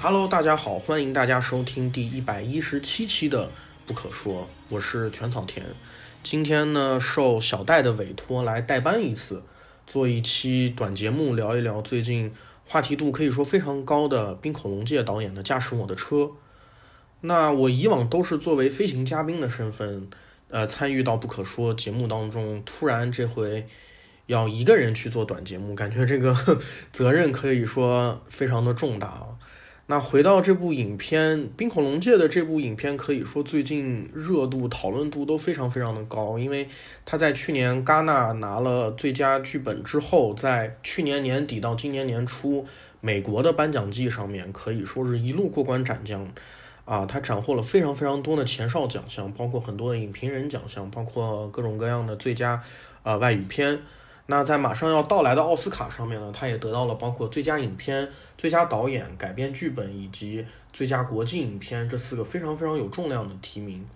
Hello，大家好，欢迎大家收听第一百一十七期的《不可说》，我是全草田。今天呢，受小戴的委托来代班一次，做一期短节目，聊一聊最近话题度可以说非常高的冰口龙介导演的《驾驶我的车》。那我以往都是作为飞行嘉宾的身份，呃，参与到《不可说》节目当中，突然这回要一个人去做短节目，感觉这个 责任可以说非常的重大啊。那回到这部影片《冰恐龙界》的这部影片，可以说最近热度、讨论度都非常非常的高，因为他在去年戛纳拿了最佳剧本之后，在去年年底到今年年初，美国的颁奖季上面可以说是一路过关斩将。啊，他斩获了非常非常多的前哨奖项，包括很多的影评人奖项，包括各种各样的最佳呃外语片。那在马上要到来的奥斯卡上面呢，他也得到了包括最佳影片、最佳导演、改编剧本以及最佳国际影片这四个非常非常有重量的提名。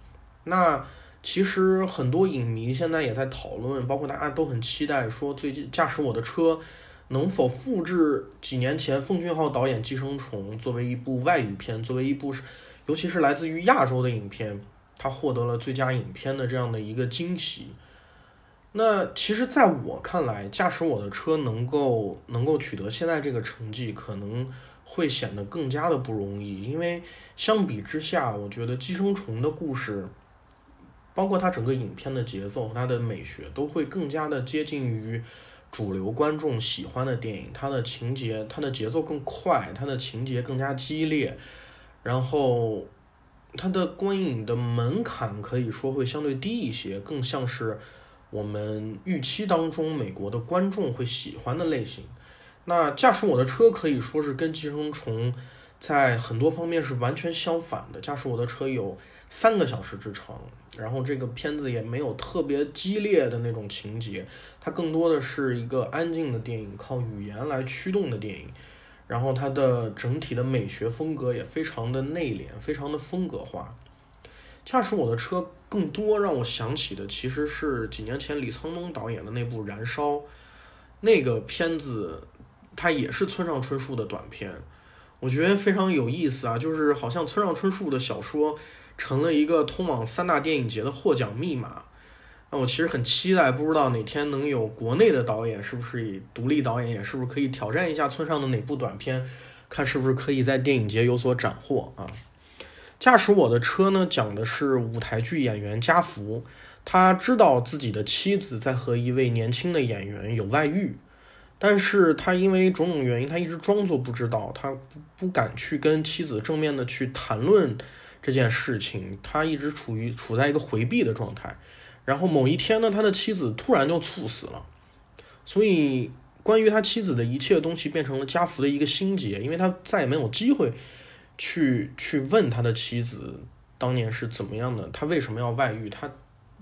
那其实很多影迷现在也在讨论，包括大家都很期待说，最近驾驶我的车能否复制几年前奉俊昊导演《寄生虫》作为一部外语片，作为一部。尤其是来自于亚洲的影片，它获得了最佳影片的这样的一个惊喜。那其实，在我看来，驾驶我的车能够能够取得现在这个成绩，可能会显得更加的不容易。因为相比之下，我觉得《寄生虫》的故事，包括它整个影片的节奏和它的美学，都会更加的接近于主流观众喜欢的电影。它的情节，它的节奏更快，它的情节更加激烈。然后，它的观影的门槛可以说会相对低一些，更像是我们预期当中美国的观众会喜欢的类型。那驾驶我的车可以说是跟《寄生虫》在很多方面是完全相反的。驾驶我的车有三个小时之长，然后这个片子也没有特别激烈的那种情节，它更多的是一个安静的电影，靠语言来驱动的电影。然后它的整体的美学风格也非常的内敛，非常的风格化。驾驶我的车更多让我想起的其实是几年前李沧东导演的那部《燃烧》，那个片子它也是村上春树的短片，我觉得非常有意思啊，就是好像村上春树的小说成了一个通往三大电影节的获奖密码。那我其实很期待，不知道哪天能有国内的导演，是不是以独立导演也是不是可以挑战一下村上的哪部短片，看是不是可以在电影节有所斩获啊？驾驶我的车呢，讲的是舞台剧演员加福，他知道自己的妻子在和一位年轻的演员有外遇，但是他因为种种原因，他一直装作不知道，他不不敢去跟妻子正面的去谈论这件事情，他一直处于处在一个回避的状态。然后某一天呢，他的妻子突然就猝死了，所以关于他妻子的一切东西变成了家福的一个心结，因为他再也没有机会去去问他的妻子当年是怎么样的，他为什么要外遇，他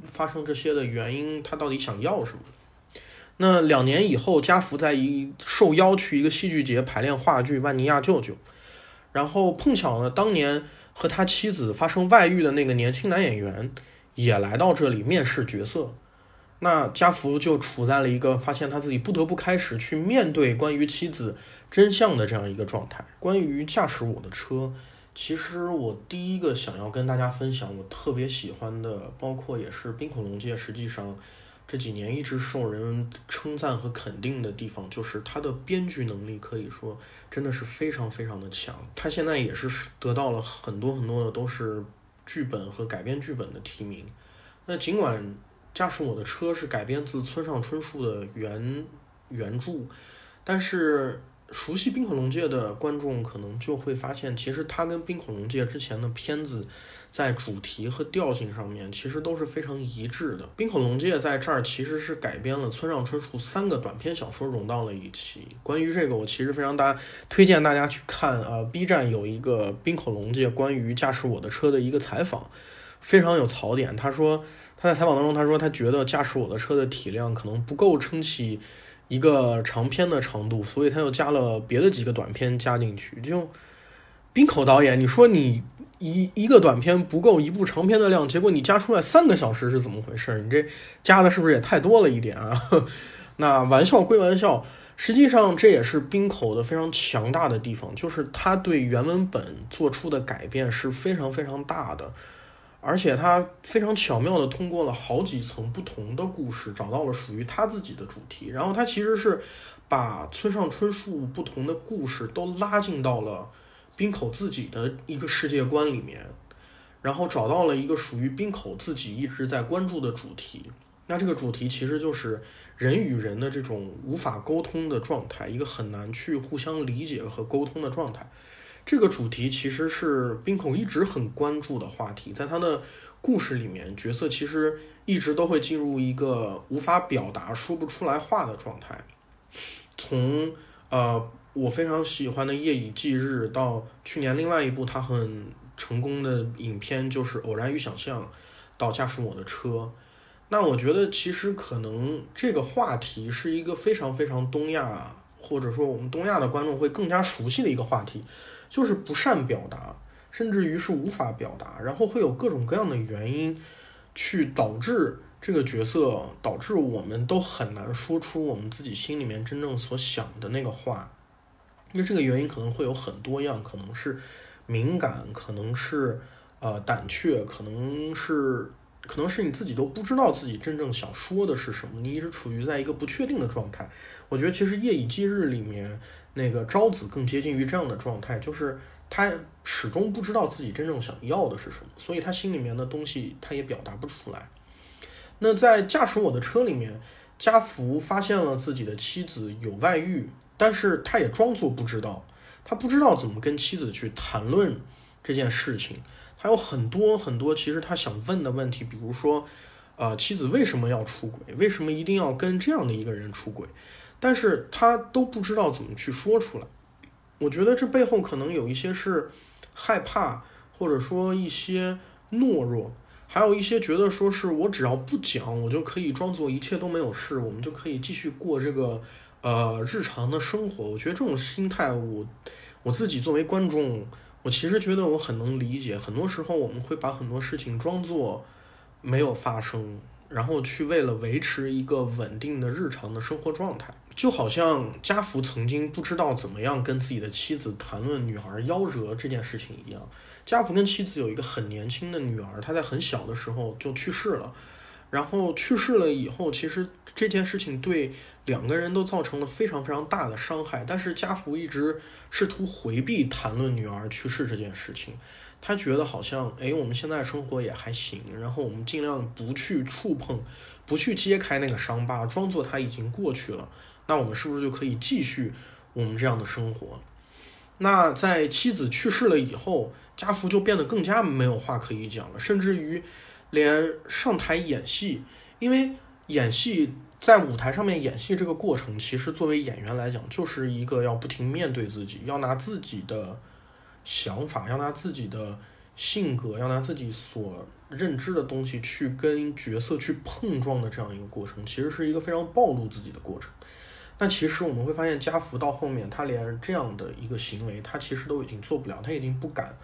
发生这些的原因，他到底想要什么？那两年以后，家福在一受邀去一个戏剧节排练话剧《万尼亚舅舅》，然后碰巧呢，当年和他妻子发生外遇的那个年轻男演员。也来到这里面试角色，那家福就处在了一个发现他自己不得不开始去面对关于妻子真相的这样一个状态。关于驾驶我的车，其实我第一个想要跟大家分享，我特别喜欢的，包括也是冰恐龙界，实际上这几年一直受人称赞和肯定的地方，就是他的编剧能力，可以说真的是非常非常的强。他现在也是得到了很多很多的都是。剧本和改编剧本的提名，那尽管《驾驶我的车》是改编自村上春树的原原著，但是。熟悉《冰恐龙界》的观众可能就会发现，其实它跟《冰恐龙界》之前的片子在主题和调性上面其实都是非常一致的。《冰恐龙界》在这儿其实是改编了村上春树三个短篇小说融到了一起。关于这个，我其实非常大推荐大家去看啊，B 站有一个《冰恐龙界》关于驾驶我的车的一个采访，非常有槽点。他说他在采访当中他说他觉得驾驶我的车的体量可能不够撑起。一个长篇的长度，所以他又加了别的几个短片加进去。就冰口导演，你说你一一个短片不够一部长片的量，结果你加出来三个小时是怎么回事？你这加的是不是也太多了一点啊？那玩笑归玩笑，实际上，这也是冰口的非常强大的地方，就是他对原文本做出的改变是非常非常大的，而且他非常巧妙的通过了好几层不同的故事，找到了属于他自己的主题。然后他其实是把村上春树不同的故事都拉进到了冰口自己的一个世界观里面，然后找到了一个属于冰口自己一直在关注的主题。那这个主题其实就是人与人的这种无法沟通的状态，一个很难去互相理解和沟通的状态。这个主题其实是冰口一直很关注的话题，在他的故事里面，角色其实一直都会进入一个无法表达、说不出来话的状态。从呃我非常喜欢的《夜以继日》到去年另外一部他很成功的影片就是《偶然与想象》，到《驾驶我的车》。那我觉得，其实可能这个话题是一个非常非常东亚，或者说我们东亚的观众会更加熟悉的一个话题，就是不善表达，甚至于是无法表达，然后会有各种各样的原因去导致这个角色，导致我们都很难说出我们自己心里面真正所想的那个话。因为这个原因可能会有很多样，可能是敏感，可能是呃胆怯，可能是。可能是你自己都不知道自己真正想说的是什么，你一直处于在一个不确定的状态。我觉得其实《夜以继日》里面那个昭子更接近于这样的状态，就是他始终不知道自己真正想要的是什么，所以他心里面的东西他也表达不出来。那在驾驶我的车里面，家福发现了自己的妻子有外遇，但是他也装作不知道，他不知道怎么跟妻子去谈论这件事情。还有很多很多，其实他想问的问题，比如说，呃，妻子为什么要出轨？为什么一定要跟这样的一个人出轨？但是他都不知道怎么去说出来。我觉得这背后可能有一些是害怕，或者说一些懦弱，还有一些觉得说是我只要不讲，我就可以装作一切都没有事，我们就可以继续过这个呃日常的生活。我觉得这种心态，我我自己作为观众。我其实觉得我很能理解，很多时候我们会把很多事情装作没有发生，然后去为了维持一个稳定的日常的生活状态，就好像家福曾经不知道怎么样跟自己的妻子谈论女儿夭折这件事情一样。家福跟妻子有一个很年轻的女儿，她在很小的时候就去世了。然后去世了以后，其实这件事情对两个人都造成了非常非常大的伤害。但是家福一直试图回避谈论女儿去世这件事情，他觉得好像，哎，我们现在生活也还行，然后我们尽量不去触碰，不去揭开那个伤疤，装作它已经过去了。那我们是不是就可以继续我们这样的生活？那在妻子去世了以后，家福就变得更加没有话可以讲了，甚至于。连上台演戏，因为演戏在舞台上面演戏这个过程，其实作为演员来讲，就是一个要不停面对自己，要拿自己的想法，要拿自己的性格，要拿自己所认知的东西去跟角色去碰撞的这样一个过程，其实是一个非常暴露自己的过程。但其实我们会发现，家福到后面，他连这样的一个行为，他其实都已经做不了，他已经不敢，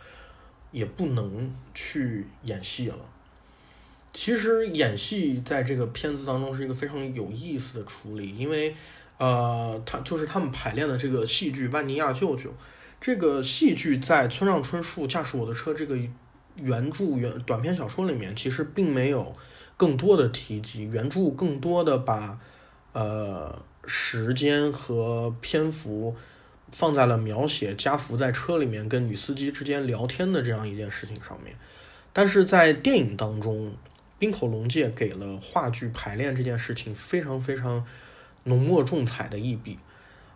也不能去演戏了。其实演戏在这个片子当中是一个非常有意思的处理，因为，呃，他就是他们排练的这个戏剧《万尼亚舅舅》，这个戏剧在村上春树驾驶我的车这个原著原短篇小说里面，其实并没有更多的提及，原著更多的把呃时间和篇幅放在了描写家福在车里面跟女司机之间聊天的这样一件事情上面，但是在电影当中。冰口龙介给了话剧排练这件事情非常非常浓墨重彩的一笔，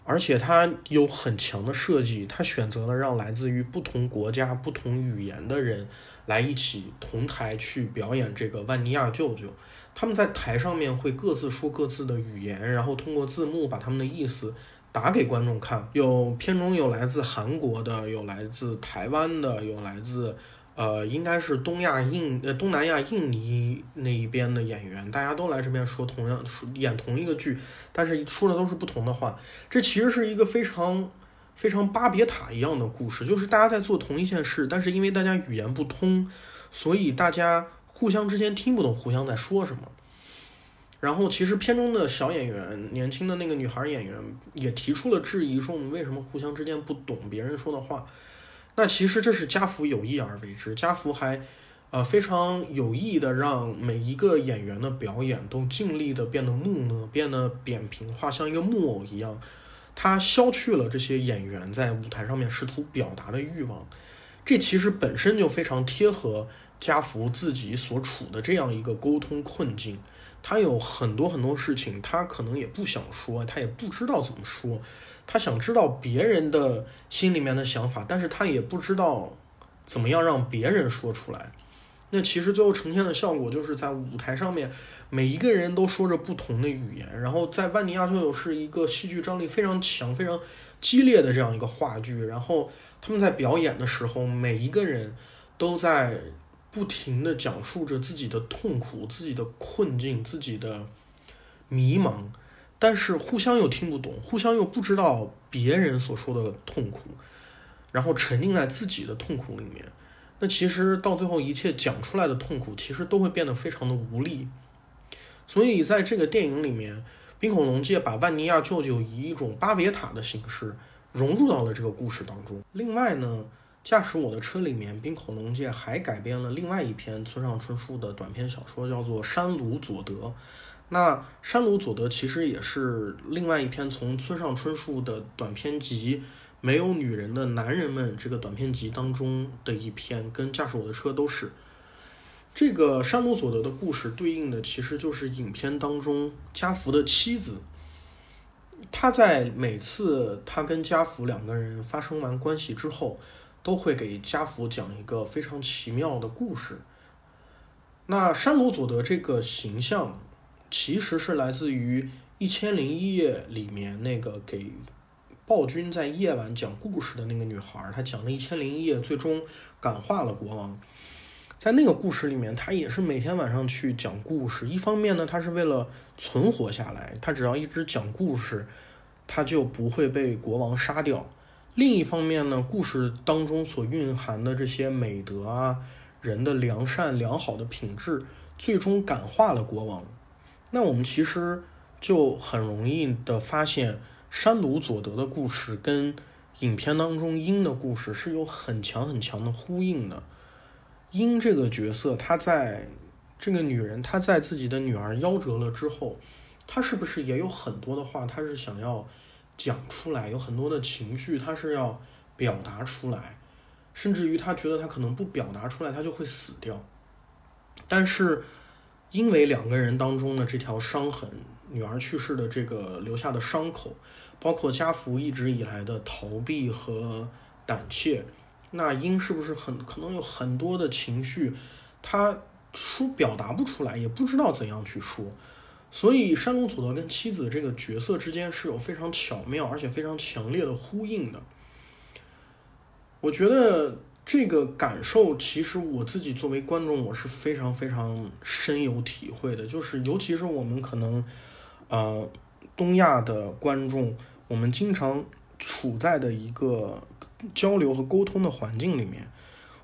而且他有很强的设计，他选择了让来自于不同国家、不同语言的人来一起同台去表演这个万尼亚舅舅。他们在台上面会各自说各自的语言，然后通过字幕把他们的意思打给观众看。有片中有来自韩国的，有来自台湾的，有来自。呃，应该是东亚印呃东南亚印尼那一边的演员，大家都来这边说同样说演同一个剧，但是说的都是不同的话。这其实是一个非常非常巴别塔一样的故事，就是大家在做同一件事，但是因为大家语言不通，所以大家互相之间听不懂互相在说什么。然后其实片中的小演员，年轻的那个女孩演员也提出了质疑，说我们为什么互相之间不懂别人说的话？那其实这是家福有意而为之，家福还呃非常有意的让每一个演员的表演都尽力的变得木讷，变得扁平化，像一个木偶一样。他消去了这些演员在舞台上面试图表达的欲望，这其实本身就非常贴合家福自己所处的这样一个沟通困境。他有很多很多事情，他可能也不想说，他也不知道怎么说，他想知道别人的心里面的想法，但是他也不知道怎么样让别人说出来。那其实最后呈现的效果就是在舞台上面，每一个人都说着不同的语言，然后在万尼亚秀是一个戏剧张力非常强、非常激烈的这样一个话剧，然后他们在表演的时候，每一个人都在。不停的讲述着自己的痛苦、自己的困境、自己的迷茫，但是互相又听不懂，互相又不知道别人所说的痛苦，然后沉浸在自己的痛苦里面。那其实到最后，一切讲出来的痛苦，其实都会变得非常的无力。所以在这个电影里面，冰口龙介把万尼亚舅舅以一种巴别塔的形式融入到了这个故事当中。另外呢。驾驶我的车里面，冰口龙介还改编了另外一篇村上春树的短篇小说，叫做《山鲁佐德》。那《山鲁佐德》其实也是另外一篇从村上春树的短篇集《没有女人的男人们》这个短篇集当中的一篇，跟《驾驶我的车》都是。这个山鲁佐德的故事对应的其实就是影片当中家福的妻子。他在每次他跟家福两个人发生完关系之后。都会给家福讲一个非常奇妙的故事。那山鲁佐德这个形象，其实是来自于《一千零一夜》里面那个给暴君在夜晚讲故事的那个女孩。她讲了一千零一夜，最终感化了国王。在那个故事里面，她也是每天晚上去讲故事。一方面呢，她是为了存活下来，她只要一直讲故事，她就不会被国王杀掉。另一方面呢，故事当中所蕴含的这些美德啊，人的良善良好的品质，最终感化了国王。那我们其实就很容易的发现，山鲁佐德的故事跟影片当中鹰的故事是有很强很强的呼应的。鹰这个角色，他在这个女人她在自己的女儿夭折了之后，她是不是也有很多的话，她是想要？讲出来有很多的情绪，他是要表达出来，甚至于他觉得他可能不表达出来，他就会死掉。但是因为两个人当中的这条伤痕，女儿去世的这个留下的伤口，包括家福一直以来的逃避和胆怯，那英是不是很可能有很多的情绪，他说表达不出来，也不知道怎样去说。所以山龙佐德跟妻子这个角色之间是有非常巧妙而且非常强烈的呼应的。我觉得这个感受，其实我自己作为观众，我是非常非常深有体会的。就是尤其是我们可能，呃，东亚的观众，我们经常处在的一个交流和沟通的环境里面，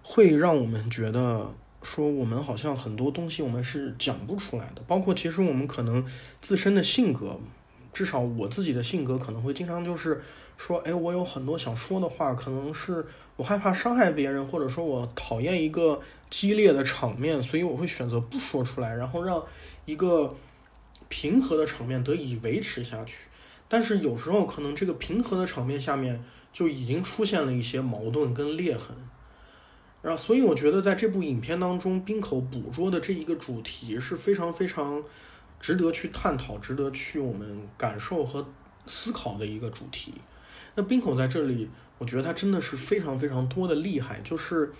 会让我们觉得。说我们好像很多东西我们是讲不出来的，包括其实我们可能自身的性格，至少我自己的性格可能会经常就是说，哎，我有很多想说的话，可能是我害怕伤害别人，或者说我讨厌一个激烈的场面，所以我会选择不说出来，然后让一个平和的场面得以维持下去。但是有时候可能这个平和的场面下面就已经出现了一些矛盾跟裂痕。然后，所以我觉得在这部影片当中，冰口捕捉的这一个主题是非常非常值得去探讨、值得去我们感受和思考的一个主题。那冰口在这里，我觉得他真的是非常非常多的厉害，就是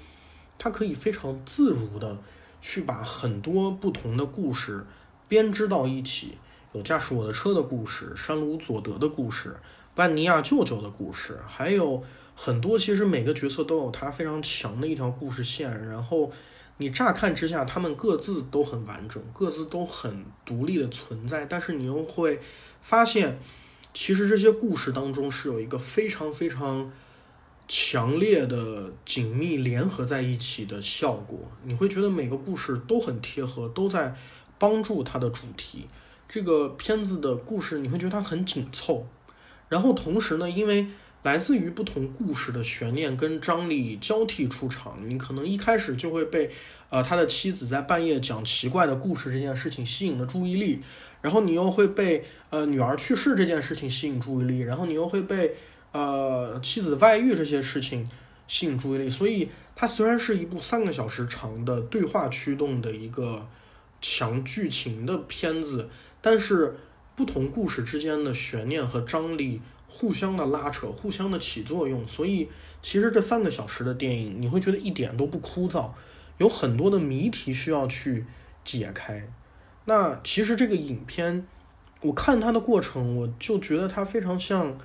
他可以非常自如的去把很多不同的故事编织到一起，有驾驶我的车的故事、山鲁佐德的故事、万尼亚舅舅的故事，还有。很多其实每个角色都有他非常强的一条故事线，然后你乍看之下，他们各自都很完整，各自都很独立的存在，但是你又会发现，其实这些故事当中是有一个非常非常强烈的紧密联合在一起的效果。你会觉得每个故事都很贴合，都在帮助它的主题。这个片子的故事你会觉得它很紧凑，然后同时呢，因为来自于不同故事的悬念跟张力交替出场，你可能一开始就会被呃他的妻子在半夜讲奇怪的故事这件事情吸引了注意力，然后你又会被呃女儿去世这件事情吸引注意力，然后你又会被呃妻子外遇这些事情吸引注意力，所以它虽然是一部三个小时长的对话驱动的一个强剧情的片子，但是不同故事之间的悬念和张力。互相的拉扯，互相的起作用，所以其实这三个小时的电影，你会觉得一点都不枯燥，有很多的谜题需要去解开。那其实这个影片，我看它的过程，我就觉得它非常像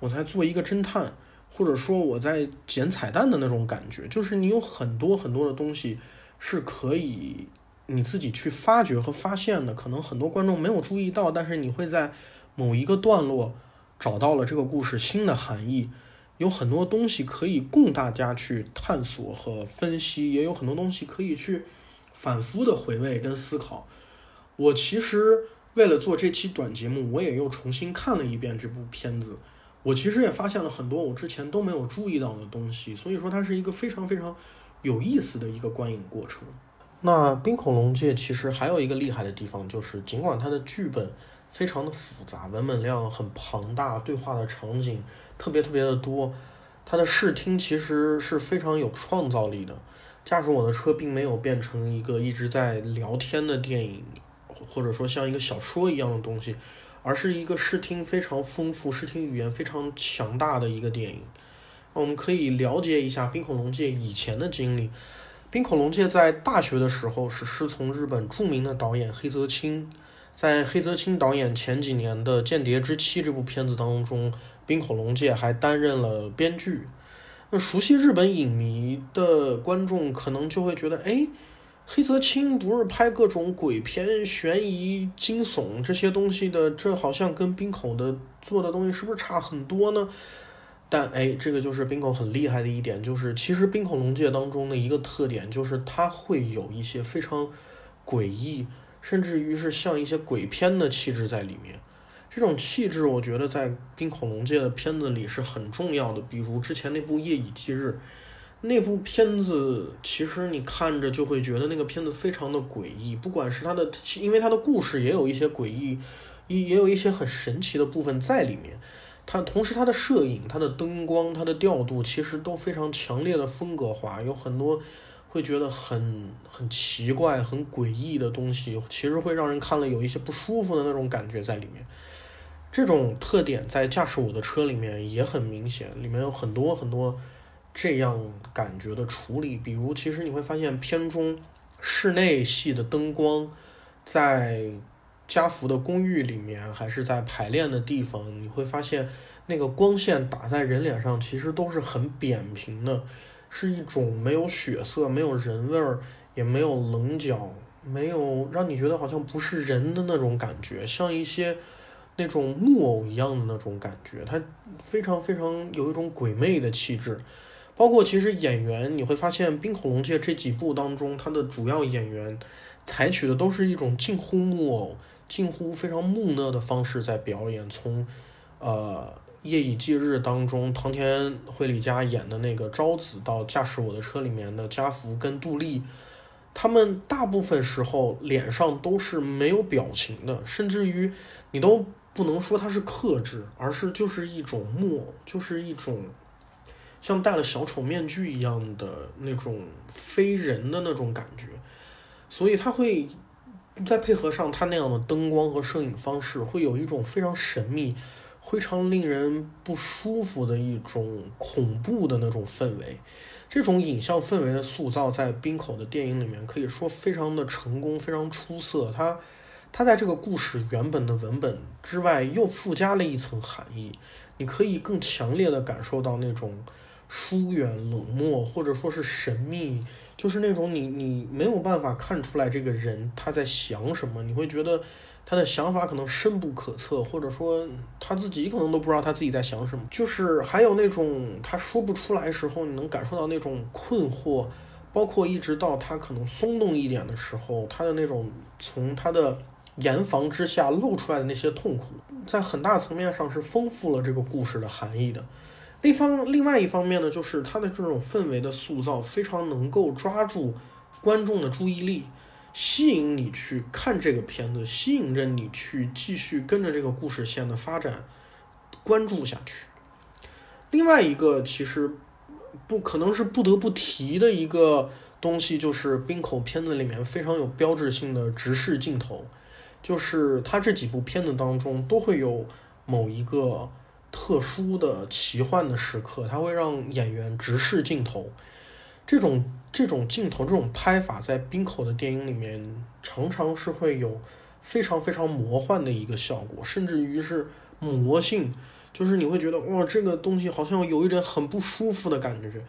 我在做一个侦探，或者说我在捡彩蛋的那种感觉，就是你有很多很多的东西是可以你自己去发掘和发现的，可能很多观众没有注意到，但是你会在某一个段落。找到了这个故事新的含义，有很多东西可以供大家去探索和分析，也有很多东西可以去反复的回味跟思考。我其实为了做这期短节目，我也又重新看了一遍这部片子，我其实也发现了很多我之前都没有注意到的东西，所以说它是一个非常非常有意思的一个观影过程。那《冰恐龙界》其实还有一个厉害的地方，就是尽管它的剧本。非常的复杂，文本量很庞大，对话的场景特别特别的多。它的视听其实是非常有创造力的。驾驶我的车并没有变成一个一直在聊天的电影，或者说像一个小说一样的东西，而是一个视听非常丰富、视听语言非常强大的一个电影。我们可以了解一下《冰恐龙界》以前的经历。《冰恐龙界》在大学的时候是师从日本著名的导演黑泽清。在黑泽清导演前几年的《间谍之妻》这部片子当中，冰口龙介还担任了编剧。那熟悉日本影迷的观众可能就会觉得，哎，黑泽清不是拍各种鬼片、悬疑、惊悚这些东西的，这好像跟冰口的做的东西是不是差很多呢？但哎，这个就是冰口很厉害的一点，就是其实冰口龙介当中的一个特点，就是它会有一些非常诡异。甚至于是像一些鬼片的气质在里面，这种气质我觉得在《冰恐龙界》的片子里是很重要的。比如之前那部《夜以继日》，那部片子其实你看着就会觉得那个片子非常的诡异，不管是它的，因为它的故事也有一些诡异，也也有一些很神奇的部分在里面。它同时它的摄影、它的灯光、它的调度其实都非常强烈的风格化，有很多。会觉得很很奇怪、很诡异的东西，其实会让人看了有一些不舒服的那种感觉在里面。这种特点在驾驶我的车里面也很明显，里面有很多很多这样感觉的处理。比如，其实你会发现片中室内戏的灯光，在家福的公寓里面，还是在排练的地方，你会发现那个光线打在人脸上，其实都是很扁平的。是一种没有血色、没有人味儿，也没有棱角，没有让你觉得好像不是人的那种感觉，像一些那种木偶一样的那种感觉。它非常非常有一种鬼魅的气质。包括其实演员，你会发现《冰恐龙界》这几部当中，它的主要演员采取的都是一种近乎木偶、近乎非常木讷的方式在表演，从呃。夜以继日当中，唐田惠里佳演的那个昭子，到驾驶我的车里面的家福跟杜丽，他们大部分时候脸上都是没有表情的，甚至于你都不能说他是克制，而是就是一种木偶，就是一种像戴了小丑面具一样的那种非人的那种感觉，所以他会再配合上他那样的灯光和摄影方式，会有一种非常神秘。非常令人不舒服的一种恐怖的那种氛围，这种影像氛围的塑造在冰口的电影里面可以说非常的成功，非常出色。它，它在这个故事原本的文本之外又附加了一层含义，你可以更强烈的感受到那种疏远、冷漠，或者说是神秘，就是那种你你没有办法看出来这个人他在想什么，你会觉得。他的想法可能深不可测，或者说他自己可能都不知道他自己在想什么。就是还有那种他说不出来时候，你能感受到那种困惑，包括一直到他可能松动一点的时候，他的那种从他的严防之下露出来的那些痛苦，在很大层面上是丰富了这个故事的含义的。另方另外一方面呢，就是它的这种氛围的塑造非常能够抓住观众的注意力，吸引你去看这个片子，吸引着你去继续跟着这个故事线的发展关注下去。另外一个其实不可能是不得不提的一个东西，就是冰口片子里面非常有标志性的直视镜头，就是它这几部片子当中都会有某一个。特殊的奇幻的时刻，它会让演员直视镜头。这种这种镜头，这种拍法，在冰口的电影里面，常常是会有非常非常魔幻的一个效果，甚至于是魔性，就是你会觉得哇，这个东西好像有一点很不舒服的感觉。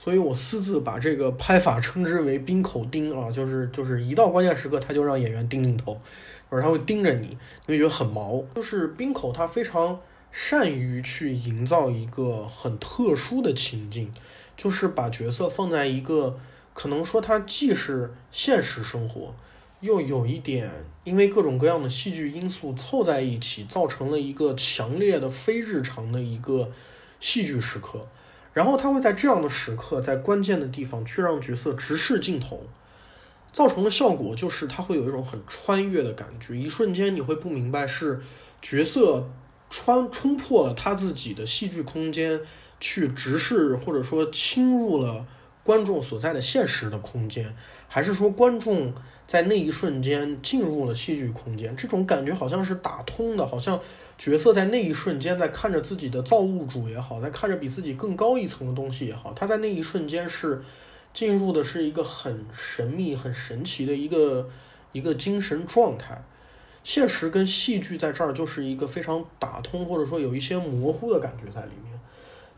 所以我私自把这个拍法称之为冰口盯啊，就是就是一到关键时刻，他就让演员盯镜头，或者他会盯着你，你会觉得很毛。就是冰口他非常。善于去营造一个很特殊的情境，就是把角色放在一个可能说它既是现实生活，又有一点因为各种各样的戏剧因素凑在一起，造成了一个强烈的非日常的一个戏剧时刻。然后他会在这样的时刻，在关键的地方去让角色直视镜头，造成的效果就是他会有一种很穿越的感觉，一瞬间你会不明白是角色。穿冲破了他自己的戏剧空间，去直视或者说侵入了观众所在的现实的空间，还是说观众在那一瞬间进入了戏剧空间？这种感觉好像是打通的，好像角色在那一瞬间在看着自己的造物主也好，在看着比自己更高一层的东西也好，他在那一瞬间是进入的是一个很神秘、很神奇的一个一个精神状态。现实跟戏剧在这儿就是一个非常打通，或者说有一些模糊的感觉在里面。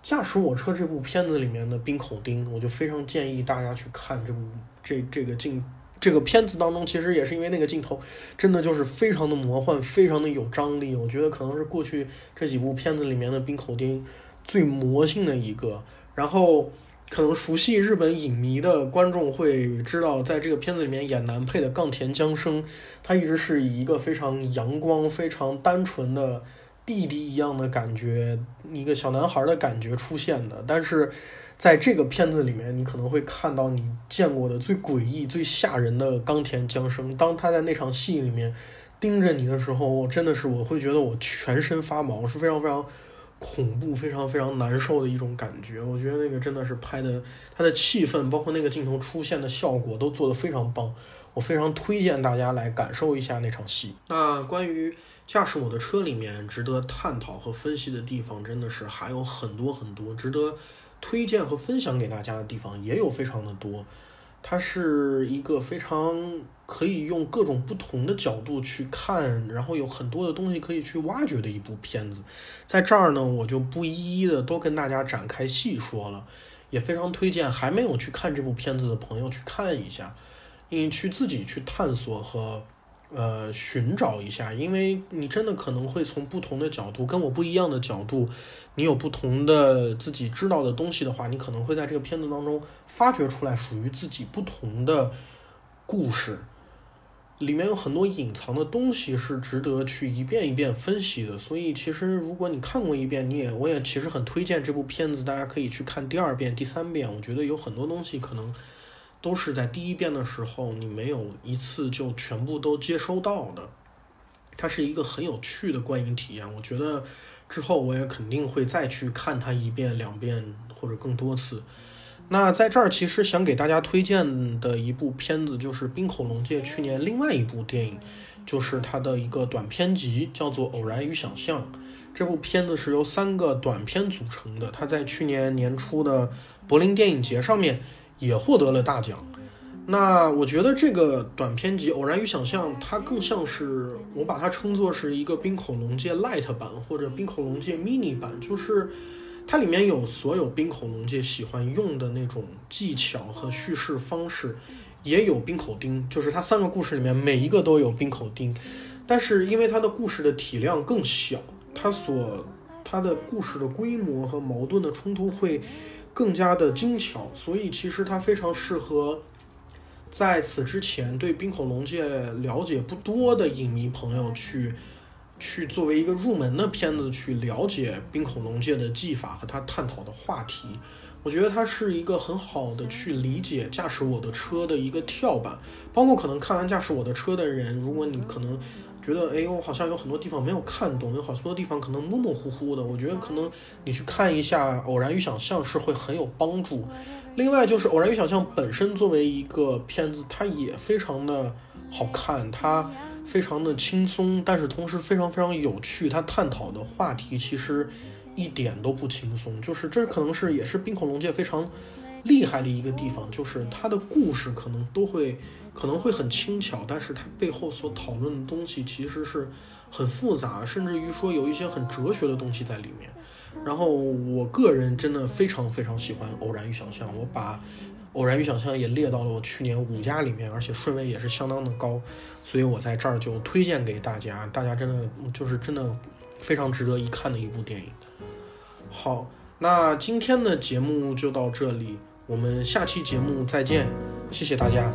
驾驶我车这部片子里面的冰口丁，我就非常建议大家去看这部这这个镜这个片子当中，其实也是因为那个镜头真的就是非常的魔幻，非常的有张力。我觉得可能是过去这几部片子里面的冰口丁最魔性的一个。然后。可能熟悉日本影迷的观众会知道，在这个片子里面演男配的冈田将生，他一直是以一个非常阳光、非常单纯的弟弟一样的感觉，一个小男孩的感觉出现的。但是在这个片子里面，你可能会看到你见过的最诡异、最吓人的冈田将生。当他在那场戏里面盯着你的时候，我真的是我会觉得我全身发毛，是非常非常。恐怖非常非常难受的一种感觉，我觉得那个真的是拍的，它的气氛包括那个镜头出现的效果都做得非常棒，我非常推荐大家来感受一下那场戏。那关于驾驶我的车里面值得探讨和分析的地方，真的是还有很多很多值得推荐和分享给大家的地方，也有非常的多。它是一个非常可以用各种不同的角度去看，然后有很多的东西可以去挖掘的一部片子。在这儿呢，我就不一一的都跟大家展开细说了，也非常推荐还没有去看这部片子的朋友去看一下，你去自己去探索和。呃，寻找一下，因为你真的可能会从不同的角度，跟我不一样的角度，你有不同的自己知道的东西的话，你可能会在这个片子当中发掘出来属于自己不同的故事，里面有很多隐藏的东西是值得去一遍一遍分析的。所以，其实如果你看过一遍，你也我也其实很推荐这部片子，大家可以去看第二遍、第三遍。我觉得有很多东西可能。都是在第一遍的时候，你没有一次就全部都接收到的。它是一个很有趣的观影体验，我觉得之后我也肯定会再去看它一遍、两遍或者更多次。那在这儿，其实想给大家推荐的一部片子就是冰口龙介去年另外一部电影，就是他的一个短片集，叫做《偶然与想象》。这部片子是由三个短片组成的，它在去年年初的柏林电影节上面。也获得了大奖。那我觉得这个短片集《偶然与想象》，它更像是我把它称作是一个冰口龙介 Light 版或者冰口龙介 Mini 版，就是它里面有所有冰口龙介喜欢用的那种技巧和叙事方式，也有冰口钉，就是它三个故事里面每一个都有冰口钉，但是因为它的故事的体量更小，它所它的故事的规模和矛盾的冲突会。更加的精巧，所以其实它非常适合在此之前对冰恐龙界了解不多的影迷朋友去去作为一个入门的片子去了解冰恐龙界的技法和他探讨的话题。我觉得它是一个很好的去理解驾驶我的车的一个跳板，包括可能看完驾驶我的车的人，如果你可能觉得，哎呦，好像有很多地方没有看懂，有好多地方可能模模糊糊的，我觉得可能你去看一下《偶然与想象》是会很有帮助。另外就是《偶然与想象》本身作为一个片子，它也非常的好看，它非常的轻松，但是同时非常非常有趣，它探讨的话题其实。一点都不轻松，就是这可能是也是冰恐龙界非常厉害的一个地方，就是它的故事可能都会可能会很轻巧，但是它背后所讨论的东西其实是很复杂，甚至于说有一些很哲学的东西在里面。然后我个人真的非常非常喜欢《偶然与想象》，我把《偶然与想象》也列到了我去年五家里面，而且顺位也是相当的高，所以我在这儿就推荐给大家，大家真的就是真的非常值得一看的一部电影。好，那今天的节目就到这里，我们下期节目再见，谢谢大家。